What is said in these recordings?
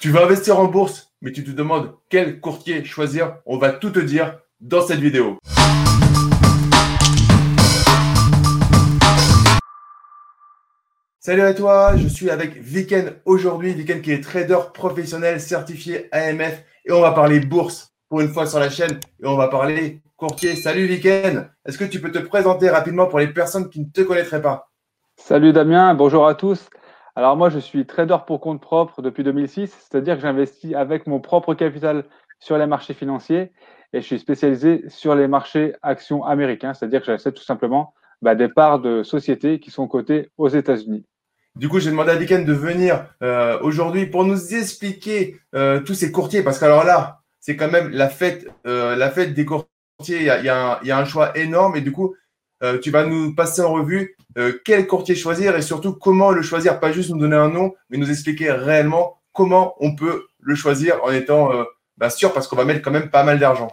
Tu veux investir en bourse, mais tu te demandes quel courtier choisir On va tout te dire dans cette vidéo. Salut à toi, je suis avec Viken aujourd'hui. Viken qui est trader professionnel certifié AMF et on va parler bourse pour une fois sur la chaîne et on va parler courtier. Salut Viken, est-ce que tu peux te présenter rapidement pour les personnes qui ne te connaîtraient pas? Salut Damien, bonjour à tous. Alors moi, je suis trader pour compte propre depuis 2006, c'est-à-dire que j'investis avec mon propre capital sur les marchés financiers et je suis spécialisé sur les marchés actions américains, c'est-à-dire que j'achète tout simplement bah, des parts de sociétés qui sont cotées aux États-Unis. Du coup, j'ai demandé à Viken de venir euh, aujourd'hui pour nous expliquer euh, tous ces courtiers, parce qu'alors là, c'est quand même la fête, euh, la fête des courtiers. Il y, a, un choix énorme et du coup, tu vas nous passer en revue euh, quel courtier choisir et surtout comment le choisir, pas juste nous donner un nom, mais nous expliquer réellement comment on peut le choisir en étant euh, bah, sûr parce qu'on va mettre quand même pas mal d'argent.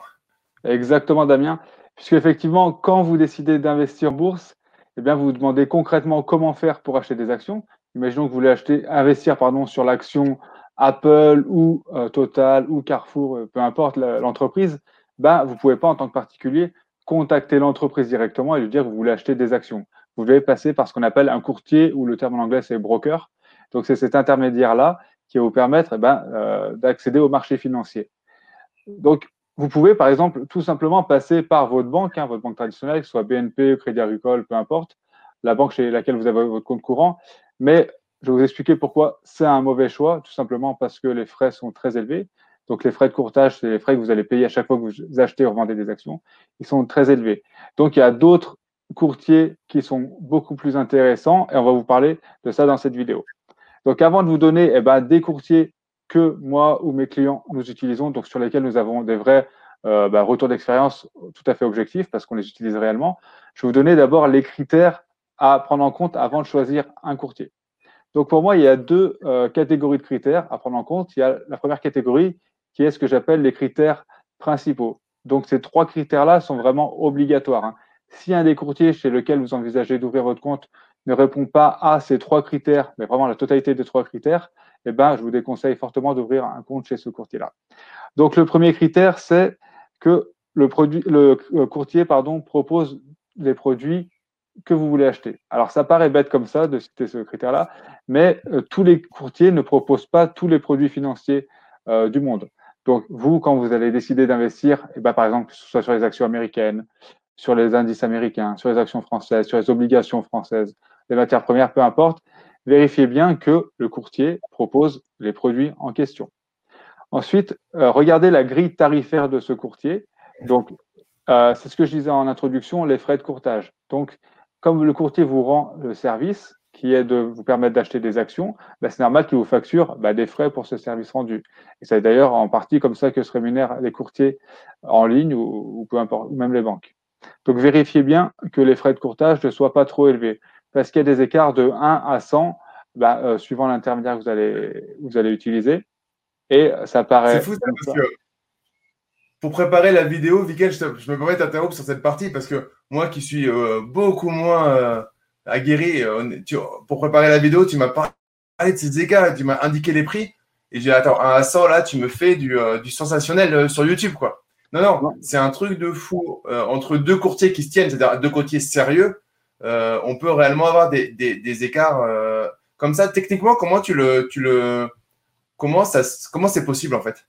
Exactement, Damien. Puisque effectivement, quand vous décidez d'investir en bourse, eh bien, vous vous demandez concrètement comment faire pour acheter des actions. Imaginons que vous voulez acheter, investir pardon, sur l'action Apple ou Total ou Carrefour, peu importe l'entreprise, ben, vous ne pouvez pas en tant que particulier contacter l'entreprise directement et lui dire que vous voulez acheter des actions. Vous devez passer par ce qu'on appelle un courtier ou le terme en anglais c'est broker. Donc c'est cet intermédiaire-là qui va vous permettre eh ben, euh, d'accéder au marché financier. Donc vous pouvez par exemple tout simplement passer par votre banque, hein, votre banque traditionnelle, que ce soit BNP, Crédit Agricole, peu importe, la banque chez laquelle vous avez votre compte courant. Mais je vais vous expliquer pourquoi c'est un mauvais choix, tout simplement parce que les frais sont très élevés. Donc les frais de courtage, c'est les frais que vous allez payer à chaque fois que vous achetez ou revendez des actions. Ils sont très élevés. Donc il y a d'autres courtiers qui sont beaucoup plus intéressants et on va vous parler de ça dans cette vidéo. Donc avant de vous donner eh ben, des courtiers que moi ou mes clients nous utilisons, donc sur lesquels nous avons des vrais euh, bah, retours d'expérience tout à fait objectifs parce qu'on les utilise réellement, je vais vous donner d'abord les critères à prendre en compte avant de choisir un courtier. Donc pour moi, il y a deux euh, catégories de critères à prendre en compte. Il y a la première catégorie qui est ce que j'appelle les critères principaux. Donc ces trois critères-là sont vraiment obligatoires. Hein. Si un des courtiers chez lequel vous envisagez d'ouvrir votre compte ne répond pas à ces trois critères, mais vraiment la totalité des trois critères, eh ben, je vous déconseille fortement d'ouvrir un compte chez ce courtier-là. Donc le premier critère, c'est que le, courtier propose les produits que vous voulez acheter. Alors ça paraît bête comme ça de citer ce critère-là, mais euh, tous les courtiers ne proposent pas tous les produits financiers euh, du monde. Donc, vous, quand vous allez décider d'investir, eh ben, par exemple, que ce soit sur les actions américaines, sur les indices américains, sur les actions françaises, sur les obligations françaises, les matières premières, peu importe, vérifiez bien que le courtier propose les produits en question. Ensuite, euh, regardez la grille tarifaire de ce courtier. Donc, euh, c'est ce que je disais en introduction, les frais de courtage. Donc, comme le courtier vous rend le service, qui est de vous permettre d'acheter des actions, bah, c'est normal qu'ils vous facturent bah, des frais pour ce service rendu. Et c'est d'ailleurs en partie comme ça que se rémunèrent les courtiers en ligne ou, peu importe, ou même les banques. Donc vérifiez bien que les frais de courtage ne soient pas trop élevés, parce qu'il y a des écarts de 1 à 100 bah, euh, suivant l'intermédiaire que vous allez, vous allez utiliser. Et ça paraît. C'est fou parce que pour préparer la vidéo, Viken, je, me permets d'interrompre sur cette partie parce que moi qui suis euh, beaucoup moins. Euh, aguerri. Pour préparer la vidéo, tu m'as parlé de ces écarts, tu m'as indiqué les prix. Et j'ai attends, à 100 là, tu me fais du, du sensationnel sur YouTube, quoi. Non, non, c'est un truc de fou. entre deux courtiers qui se tiennent, c'est-à-dire deux courtiers sérieux, on peut réellement avoir des, des, des écarts comme ça. Techniquement, comment tu le, tu le, comment ça, comment c'est possible en fait?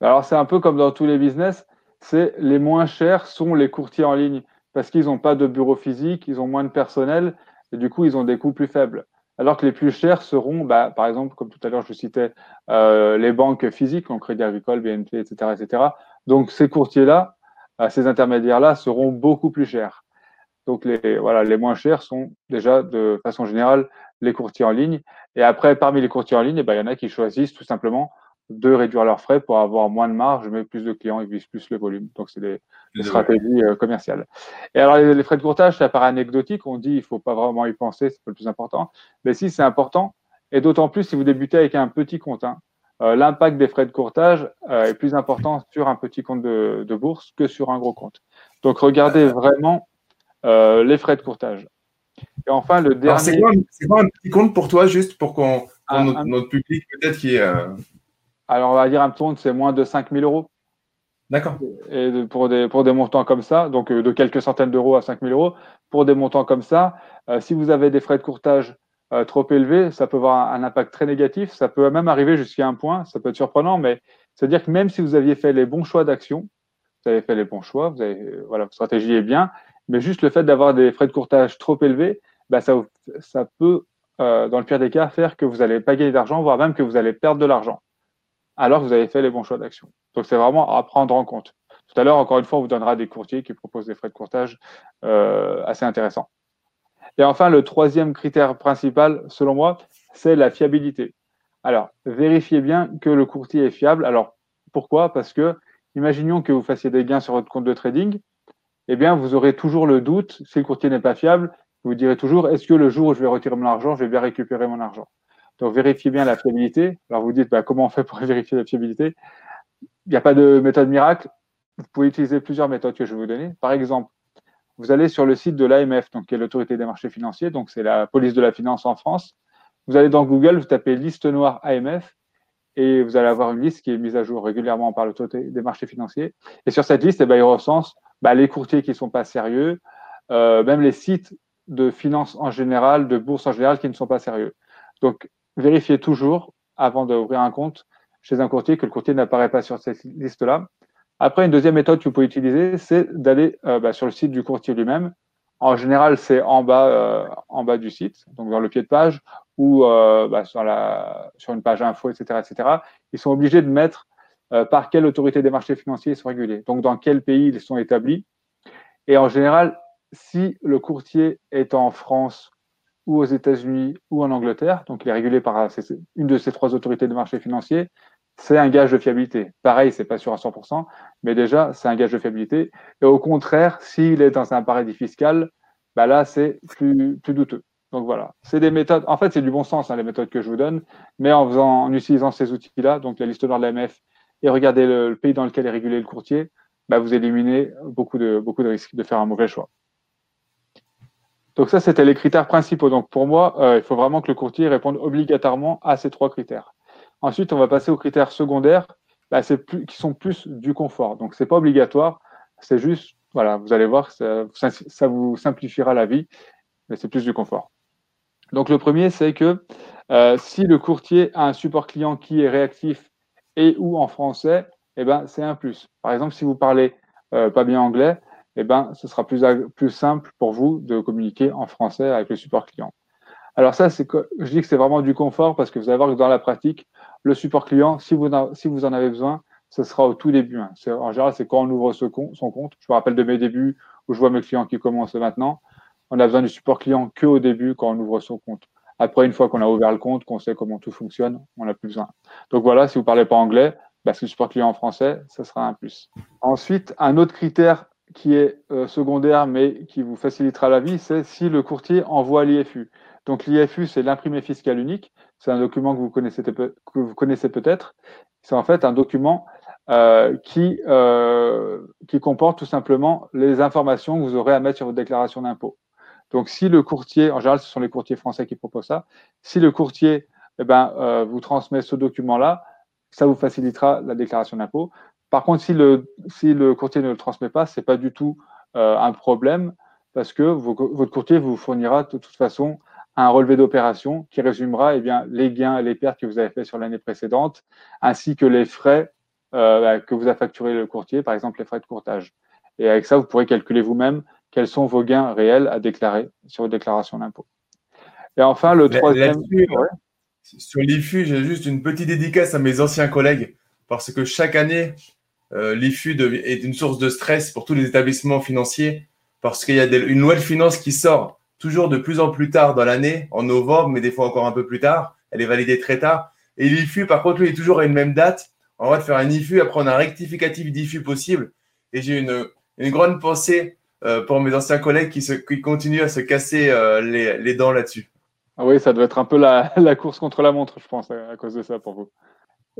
Alors c'est un peu comme dans tous les business. C'est les moins chers sont les courtiers en ligne parce qu'ils n'ont pas de bureau physique, ils ont moins de personnel et du coup, ils ont des coûts plus faibles. Alors que les plus chers seront, bah, par exemple, comme tout à l'heure, je citais euh, les banques physiques, comme Crédit Agricole, BNP, etc. etc. Donc, ces courtiers-là, euh, ces intermédiaires-là seront beaucoup plus chers. Donc, les, voilà, les moins chers sont déjà, de façon générale, les courtiers en ligne. Et après, parmi les courtiers en ligne, eh ben, il y en a qui choisissent tout simplement de réduire leurs frais pour avoir moins de marge, mais plus de clients, ils visent plus le volume. Donc, c'est des, stratégies euh, commerciales. Et alors, les, frais de courtage, ça paraît anecdotique. On dit, il faut pas vraiment y penser, c'est pas le plus important. Mais si, c'est important. Et d'autant plus si vous débutez avec un petit compte. Hein. Euh, l'impact des frais de courtage euh, est plus important sur un petit compte de, de, bourse que sur un gros compte. Donc, regardez vraiment les frais de courtage. Et enfin, le dernier. C'est quoi, quoi, un petit compte pour toi, juste pour qu'on, notre, notre, public peut-être qui est Alors, on va dire un compte, c'est moins de 5000 euros. D'accord. Et pour des, pour des montants comme ça, donc euh, de quelques centaines d'euros à 5000 euros, pour des montants comme ça, euh, si vous avez des frais de courtage euh, trop élevés, ça peut avoir un, impact très négatif. Ça peut même arriver jusqu'à un point, ça peut être surprenant, mais c'est-à-dire que même si vous aviez fait les bons choix d'action, vous avez fait les bons choix, vous avez, voilà, votre stratégie est bien, mais juste le fait d'avoir des frais de courtage trop élevés, bah, ça, peut, dans le pire des cas, faire que vous n'allez pas gagner d'argent, voire même que vous allez perdre de l'argent alors que vous avez fait les bons choix d'action. Donc, c'est vraiment à prendre en compte. Tout à l'heure, encore une fois, on vous donnera des courtiers qui proposent des frais de courtage euh, assez intéressants. Et enfin, le troisième critère principal, selon moi, c'est la fiabilité. Alors, vérifiez bien que le courtier est fiable. Alors, pourquoi? Parce que, imaginons que vous fassiez des gains sur votre compte de trading, eh bien, vous aurez toujours le doute, si le courtier n'est pas fiable, vous direz toujours, est-ce que le jour où je vais retirer mon argent, je vais bien récupérer mon argent? Donc, vérifiez bien la fiabilité. Alors, vous dites, bah, comment on fait pour vérifier la fiabilité? Il n'y a pas de méthode miracle. Vous pouvez utiliser plusieurs méthodes que je vais vous donner. Par exemple, vous allez sur le site de l'AMF, donc qui est l'autorité des marchés financiers, donc c'est la police de la finance en France. Vous allez dans Google, vous tapez liste noire AMF et vous allez avoir une liste qui est mise à jour régulièrement par l'autorité des marchés financiers. Et sur cette liste, eh recense bah, les courtiers qui ne sont pas sérieux, euh, même les sites de finance en général, de bourse en général qui ne sont pas sérieux. Donc, vérifiez toujours, avant d'ouvrir un compte chez un courtier, que le courtier n'apparaît pas sur cette liste-là. Après, une deuxième méthode que vous pouvez utiliser, c'est d'aller euh, bah, sur le site du courtier lui-même. En général, c'est en bas, euh, en bas du site, donc dans le pied de page ou euh, bah, sur, la, sur une page info, etc., etc. Ils sont obligés de mettre par quelle autorité des marchés financiers ils sont régulés, donc dans quel pays ils sont établis. Et en général, si le courtier est en France ou aux États-Unis ou en Angleterre, donc il est régulé par une de ces trois autorités de marché financier, c'est un gage de fiabilité. Pareil, c'est pas sûr à 100%, mais déjà, c'est un gage de fiabilité. Et au contraire, s'il est dans un paradis fiscal, bah là, c'est plus, douteux. Donc voilà, c'est des méthodes. En fait, c'est du bon sens, hein, les méthodes que je vous donne, mais en, utilisant ces outils-là, donc la liste noire de l'AMF, et regarder le, pays dans lequel est régulé le courtier, bah, vous éliminez beaucoup de, beaucoup de risques de faire un mauvais choix. Donc ça, c'était les critères principaux. Donc pour moi, euh, il faut vraiment que le courtier réponde obligatoirement à ces trois critères. Ensuite, on va passer aux critères secondaires, bah, qui sont plus du confort. Donc c'est pas obligatoire, c'est juste, voilà, vous allez voir, ça, vous simplifiera la vie, mais c'est plus du confort. Donc le premier, c'est que euh, si le courtier a un support client qui est réactif et ou en français, eh ben c'est un plus. Par exemple, si vous parlez euh, pas bien anglais, eh ben, ce sera plus simple pour vous de communiquer en français avec le support client. Alors ça, je dis que c'est vraiment du confort parce que vous allez voir que dans la pratique, le support client, si vous, en avez besoin, ce sera au tout début. Hein. En général, c'est quand on ouvre son compte. Je me rappelle de mes débuts où je vois mes clients qui commencent maintenant. On a besoin du support client que au début quand on ouvre son compte. Après, une fois qu'on a ouvert le compte, qu'on sait comment tout fonctionne, on n'a plus besoin. Donc voilà, si vous parlez pas anglais, parce que le support client en français, ça sera un plus. Ensuite, un autre critère qui est euh, secondaire mais qui vous facilitera la vie, c'est si le courtier envoie l'IFU. Donc l'IFU, c'est l'imprimé fiscal unique. C'est un document que vous connaissez, peut-être. C'est en fait un document euh, qui, euh, qui comporte tout simplement les informations que vous aurez à mettre sur votre déclaration d'impôt. Donc si le courtier, en général ce sont les courtiers français qui proposent ça, si le courtier eh ben, euh, vous transmet ce document-là, ça vous facilitera la déclaration d'impôt. Par contre, si le, si le courtier ne le transmet pas, ce n'est pas du tout un problème parce que votre courtier vous fournira de toute façon un relevé d'opération qui résumera eh bien, les gains et les pertes que vous avez fait sur l'année précédente, ainsi que les frais euh, bah, que vous a facturé le courtier, par exemple les frais de courtage. Et avec ça, vous pourrez calculer vous-même quels sont vos gains réels à déclarer sur votre déclaration d'impôt. Et enfin, le troisième. Sur l'IFU, j'ai juste une petite dédicace à mes anciens collègues parce que chaque année, euh, l'IFU est une source de stress pour tous les établissements financiers parce qu'il y a une loi de finances qui sort toujours de plus en plus tard dans l'année, en novembre, mais des fois encore un peu plus tard. Elle est validée très tard. Et l'IFU, par contre, lui, est toujours à une même date. On va faire un IFU, après on a un rectificatif d'IFU possible. Et j'ai une, une grande pensée euh, pour mes anciens collègues qui, se, qui continuent à se casser euh, les, les, dents là-dessus. Ah oui, ça doit être un peu la, course contre la montre, je pense, à, cause de ça pour vous.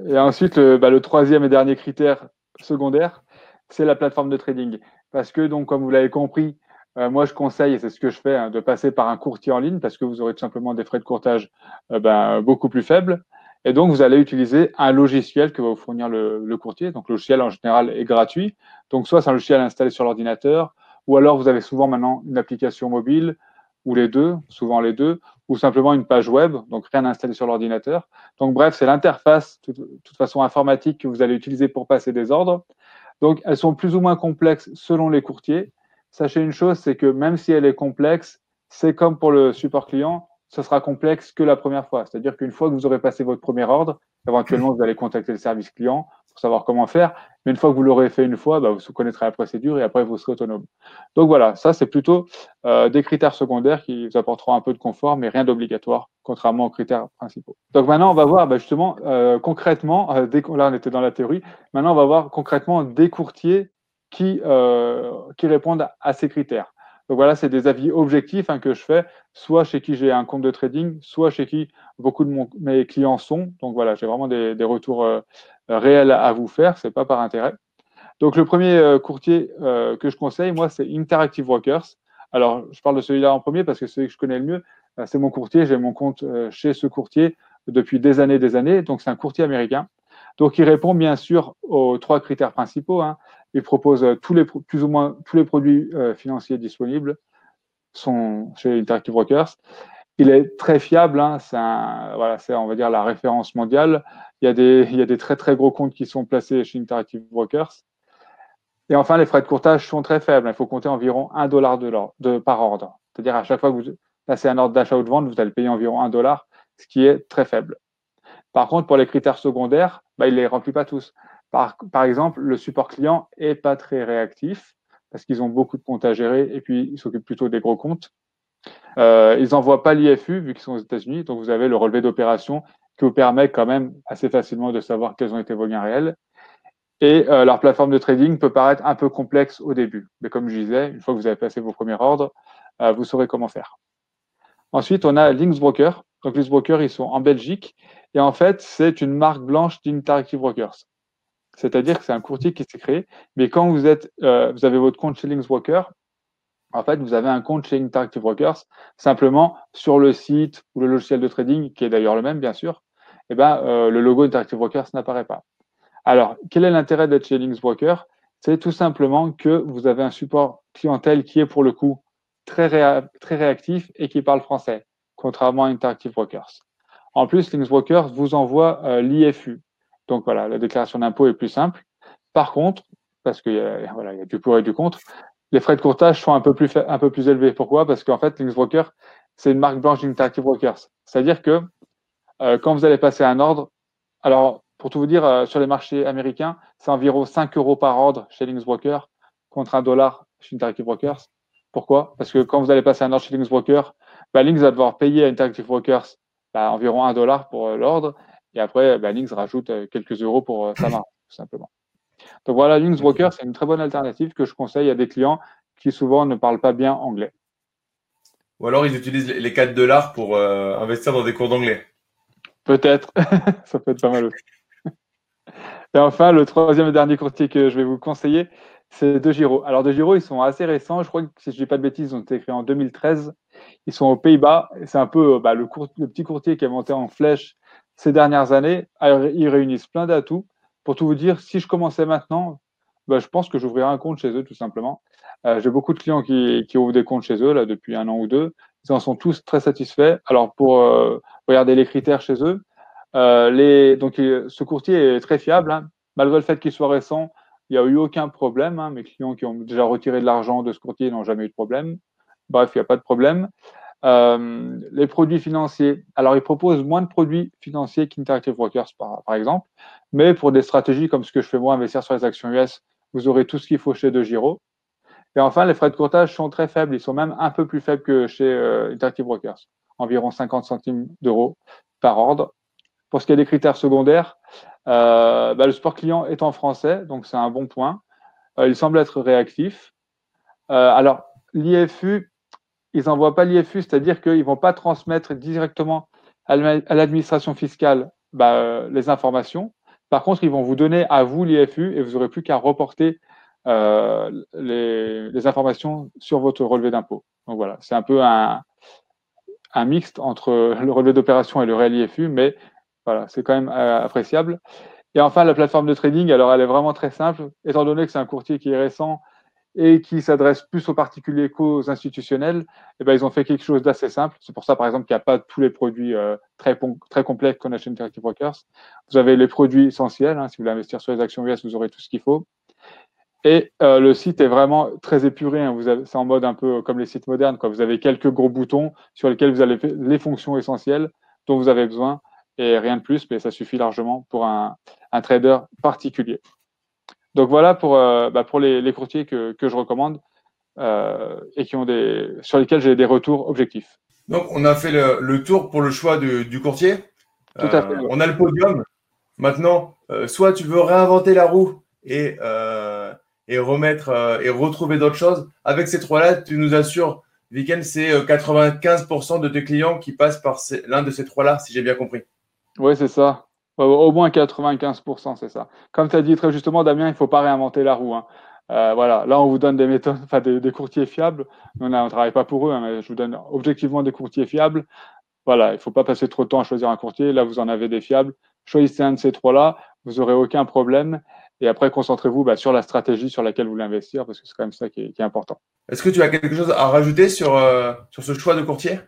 Et ensuite, le, bah, le troisième et dernier critère, secondaire, c'est la plateforme de trading. Parce que, donc, comme vous l'avez compris, euh, moi, je conseille, et c'est ce que je fais, hein, de passer par un courtier en ligne parce que vous aurez tout simplement des frais de courtage euh, ben, beaucoup plus faibles. Et donc, vous allez utiliser un logiciel que va vous fournir le, le courtier. Donc, le logiciel, en général, est gratuit. Donc, soit c'est un logiciel installé sur l'ordinateur, ou alors vous avez souvent maintenant une application mobile, ou les deux, souvent les deux, ou simplement une page web, donc rien installé sur l'ordinateur. Donc, bref, c'est l'interface, de toute façon informatique, que vous allez utiliser pour passer des ordres. Donc, elles sont plus ou moins complexes selon les courtiers. Sachez une chose, c'est que même si elle est complexe, c'est comme pour le support client, ce sera complexe que la première fois. C'est-à-dire qu'une fois que vous aurez passé votre premier ordre, éventuellement, vous allez contacter le service client pour savoir comment faire. Mais une fois que vous l'aurez fait une fois, bah, vous connaîtrez la procédure et après, vous serez autonome. Donc voilà, ça, c'est plutôt euh, des critères secondaires qui vous apporteront un peu de confort, mais rien d'obligatoire, contrairement aux critères principaux. Donc maintenant, on va voir bah, justement euh, concrètement, euh, dès là, on était dans la théorie, maintenant, on va voir concrètement des courtiers qui, euh, qui répondent à ces critères. Donc voilà, c'est des avis objectifs hein, que je fais, soit chez qui j'ai un compte de trading, soit chez qui beaucoup de mes clients sont. Donc voilà, j'ai vraiment des, retours euh, réels à vous faire, c'est pas par intérêt. Donc le premier euh, courtier que je conseille, moi, c'est Interactive Brokers. Alors, je parle de celui-là en premier parce que celui que je connais le mieux. C'est mon courtier, j'ai mon compte chez ce courtier depuis des années, des années. Donc c'est un courtier américain. Donc il répond bien sûr aux trois critères principaux. Hein. Il propose euh, tous les, plus ou moins tous les produits euh, financiers disponibles chez Interactive Brokers. Il est très fiable, hein, c'est on va dire la référence mondiale. Il y, a des, très très gros comptes qui sont placés chez Interactive Brokers. Et enfin, les frais de courtage sont très faibles. Il faut compter environ 1 dollar par ordre. C'est-à-dire à chaque fois que vous passez un ordre d'achat ou de vente, vous allez payer environ 1 dollar, ce qui est très faible. Par contre, pour les critères secondaires, bah, il ne les remplit pas tous. Par, exemple, le support client est pas très réactif parce qu'ils ont beaucoup de comptes à gérer et puis ils s'occupent plutôt des gros comptes. Euh, ils n'envoient pas l'IFU vu qu'ils sont aux États-Unis, donc vous avez le relevé d'opération qui vous permet quand même assez facilement de savoir quels ont été vos gains réels. Et euh, leur plateforme de trading peut paraître un peu complexe au début, mais comme je disais, une fois que vous avez passé vos premiers ordres, euh, vous saurez comment faire. Ensuite, on a Linksbroker. Donc Linksbroker, ils sont en Belgique et en fait, c'est une marque blanche d'Interactive Brokers. C'est-à-dire que c'est un courtier qui s'est créé, mais quand vous êtes, euh, vous avez votre compte chez Linksbroker, en fait, vous avez un compte chez Interactive Brokers, simplement sur le site ou le logiciel de trading, qui est d'ailleurs le même, bien sûr, eh ben, euh, le logo Interactive Brokers n'apparaît pas. Alors, quel est l'intérêt d'être chez Linksbroker C'est tout simplement que vous avez un support clientèle qui est pour le coup très, très réactif et qui parle français, contrairement à Interactive Brokers. En plus, Linksbroker vous envoie euh, l'IFU. Donc voilà, la déclaration d'impôt est plus simple. Par contre, parce qu'il y, a, voilà, y a du pour et du contre, les frais de courtage sont un peu plus, un peu plus élevés. Pourquoi? Parce qu'en fait, Linksbroker, c'est une marque blanche d'Interactive Brokers. C'est-à-dire que euh, quand vous allez passer un ordre, alors pour tout vous dire, euh, sur les marchés américains, c'est environ 5 euros par ordre chez Linksbroker contre un dollar chez Interactive Brokers. Pourquoi? Parce que quand vous allez passer un ordre chez Linksbroker, bah, Links va devoir payer à Interactive Brokers bah, environ un dollar pour euh, l'ordre. Et après, bah, Links rajoute euh, quelques euros pour euh, sa marque, tout simplement. Donc voilà, Links Broker, c'est une très bonne alternative que je conseille à des clients qui souvent ne parlent pas bien anglais. Ou alors ils utilisent les 4 dollars pour investir dans des cours d'anglais. Peut-être, ça peut être pas mal aussi. Et enfin, le troisième et dernier courtier que je vais vous conseiller, c'est De Giro. Alors De Giro, ils sont assez récents. Je crois que si je dis pas de bêtises, ils ont été créés en 2013. Ils sont aux Pays-Bas. C'est un peu bah, le, petit courtier qui a monté en flèche ces dernières années. Ils réunissent plein d'atouts. Pour tout vous dire, si je commençais maintenant, bah, je pense que j'ouvrirais un compte chez eux tout simplement. Euh, J'ai beaucoup de clients qui, ouvrent des comptes chez eux là depuis un an ou deux. Ils en sont tous très satisfaits. Alors pour euh, regarder les critères chez eux, euh, donc ce courtier est très fiable. Hein. Malgré le fait qu'il soit récent, il n'y a eu aucun problème. Hein. Mes clients qui ont déjà retiré de l'argent de ce courtier n'ont jamais eu de problème. Bref, il n'y a pas de problème. Euh, les produits financiers. Alors, ils proposent moins de produits financiers qu'Interactive Brokers, par, exemple. Mais pour des stratégies comme ce que je fais moi, investir sur les actions US, vous aurez tout ce qu'il faut chez De Giro. Et enfin, les frais de courtage sont très faibles. Ils sont même un peu plus faibles que chez euh, Interactive Brokers. Environ 50 centimes d'euros par ordre. Pour ce qui est des critères secondaires, euh, bah, le support client est en français, donc c'est un bon point. Il semble être réactif. Alors, l'IFU, ils n'envoient pas l'IFU, c'est-à-dire qu'ils ne vont pas transmettre directement à l'administration fiscale bah, les informations. Par contre, ils vont vous donner à vous l'IFU et vous n'aurez plus qu'à reporter euh, les, informations sur votre relevé d'impôt. Donc voilà, c'est un peu un, un mixte entre le relevé d'opération et le réel IFU, mais Voilà, c'est quand même appréciable. Et enfin, la plateforme de trading, alors elle est vraiment très simple, étant donné que c'est un courtier qui est récent et qui s'adresse plus aux particuliers qu'aux institutionnels, eh ben, ils ont fait quelque chose d'assez simple. C'est pour ça, par exemple, qu'il n'y a pas tous les produits euh, très, complexes qu'on achète Interactive Brokers. Vous avez les produits essentiels. Hein. si vous voulez investir sur les actions US, vous aurez tout ce qu'il faut. Et euh, le site est vraiment très épuré. Hein. C'est en mode un peu comme les sites modernes. Vous avez quelques gros boutons sur lesquels vous avez les fonctions essentielles dont vous avez besoin et rien de plus, mais ça suffit largement pour un trader particulier. Donc voilà pour, euh, bah pour les, les, courtiers que, que je recommande euh, et qui ont des, sur lesquels j'ai des retours objectifs. Donc on a fait le, le tour pour le choix du courtier. Tout à fait. Euh, on a le podium. Maintenant, soit tu veux réinventer la roue et, et remettre et retrouver d'autres choses. Avec ces trois-là, tu nous assures, Weekend, c'est 95% de tes clients qui passent par l'un de ces trois-là, si j'ai bien compris. Oui, c'est ça. Au moins 95%, c'est ça. Comme tu as dit très justement, Damien, il ne faut pas réinventer la roue. Hein. Euh, voilà, là, on vous donne des méthodes, enfin des, courtiers fiables. on ne travaille pas pour eux, hein, mais je vous donne objectivement des courtiers fiables. Voilà, il ne faut pas passer trop de temps à choisir un courtier. Là, vous en avez des fiables. Choisissez un de ces trois-là, vous n'aurez aucun problème. Et après, concentrez-vous bah, sur la stratégie sur laquelle vous voulez investir, parce que c'est quand même ça qui est, important. Est-ce que tu as quelque chose à rajouter sur, euh, sur ce choix de courtier?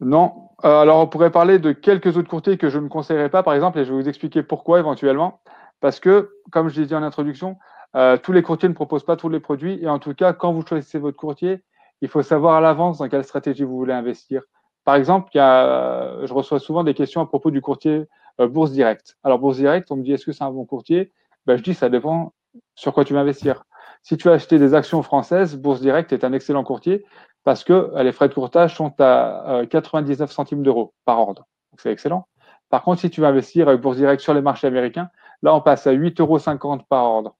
Non. Euh, alors, on pourrait parler de quelques autres courtiers que je ne conseillerais pas, par exemple, et je vais vous expliquer pourquoi éventuellement. Parce que, comme je l'ai dit en introduction, euh, tous les courtiers ne proposent pas tous les produits. Et en tout cas, quand vous choisissez votre courtier, il faut savoir à l'avance dans quelle stratégie vous voulez investir. Par exemple, il y a, je reçois souvent des questions à propos du courtier euh, Bourse Direct. Alors, Bourse Direct, on me dit est-ce que c'est un bon courtier? Ben, Je dis ça dépend sur quoi tu vas investir. Si tu as acheté des actions françaises, Bourse Direct est un excellent courtier parce que euh, les frais de courtage sont à 99 euh, centimes d'euros par ordre. C'est excellent. Par contre, si tu veux investir avec Bourse Direct sur les marchés américains, là, on passe à 8,50 euros par ordre.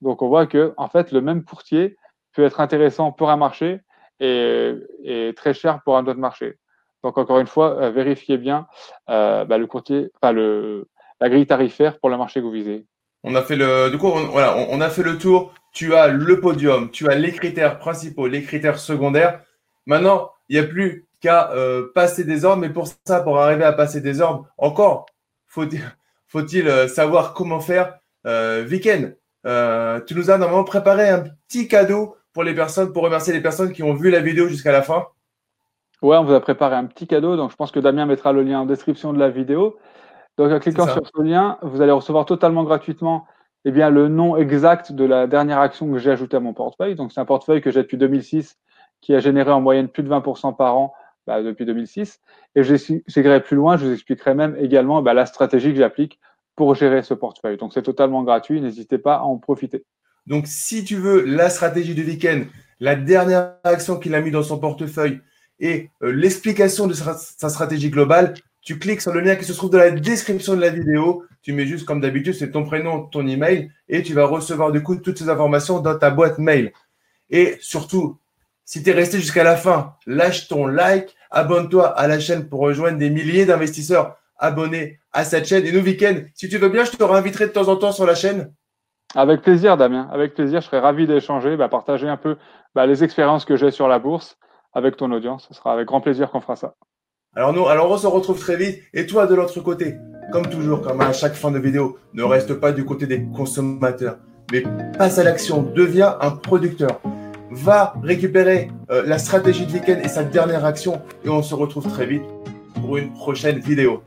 Donc on voit que, en fait, le même courtier peut être intéressant pour un marché et, très cher pour un autre marché. Donc encore une fois, euh, vérifiez bien bah, le courtier, enfin le, la grille tarifaire pour le marché que vous visez. On a fait le, du coup, voilà, on a fait le tour tu as le podium, tu as les critères principaux, les critères secondaires. Maintenant, il n'y a plus qu'à euh, passer des ordres, mais pour ça, pour arriver à passer des ordres, encore, faut-il faut euh, savoir comment faire. Euh, Weekend, euh, tu nous as normalement préparé un petit cadeau pour les personnes, pour remercier les personnes qui ont vu la vidéo jusqu'à la fin. Ouais, on vous a préparé un petit cadeau, donc je pense que Damien mettra le lien en description de la vidéo. Donc en cliquant sur ce lien, vous allez recevoir totalement gratuitement eh bien, le nom exact de la dernière action que j'ai ajoutée à mon portefeuille. Donc, c'est un portefeuille que j'ai depuis 2006 qui a généré en moyenne plus de 20% par an bah, depuis 2006. Et j'irai plus loin, je vous expliquerai même également bah, la stratégie que j'applique pour gérer ce portefeuille. Donc, c'est totalement gratuit, n'hésitez pas à en profiter. Donc, si tu veux la stratégie du week-end, la dernière action qu'il a mis dans son portefeuille et euh, l'explication de sa stratégie globale, tu cliques sur le lien qui se trouve dans la description de la vidéo. Tu mets juste comme d'habitude, c'est ton prénom, ton email et tu vas recevoir du coup toutes ces informations dans ta boîte mail. Et surtout, si tu es resté jusqu'à la fin, lâche ton like, abonne-toi à la chaîne pour rejoindre des milliers d'investisseurs abonnés à cette chaîne. Et nous, week-end, si tu veux bien, je te réinviterai de temps en temps sur la chaîne. Avec plaisir, Damien. Avec plaisir, je serais ravi d'échanger, bah, partager un peu bah, les expériences que j'ai sur la bourse avec ton audience. Ce sera avec grand plaisir qu'on fera ça. Alors nous, alors on se retrouve très vite. Et toi de l'autre côté, comme toujours, comme à chaque fin de vidéo, ne reste pas du côté des consommateurs, mais passe à l'action, deviens un producteur. Va récupérer euh, la stratégie de week-end et sa dernière action et on se retrouve très vite pour une prochaine vidéo.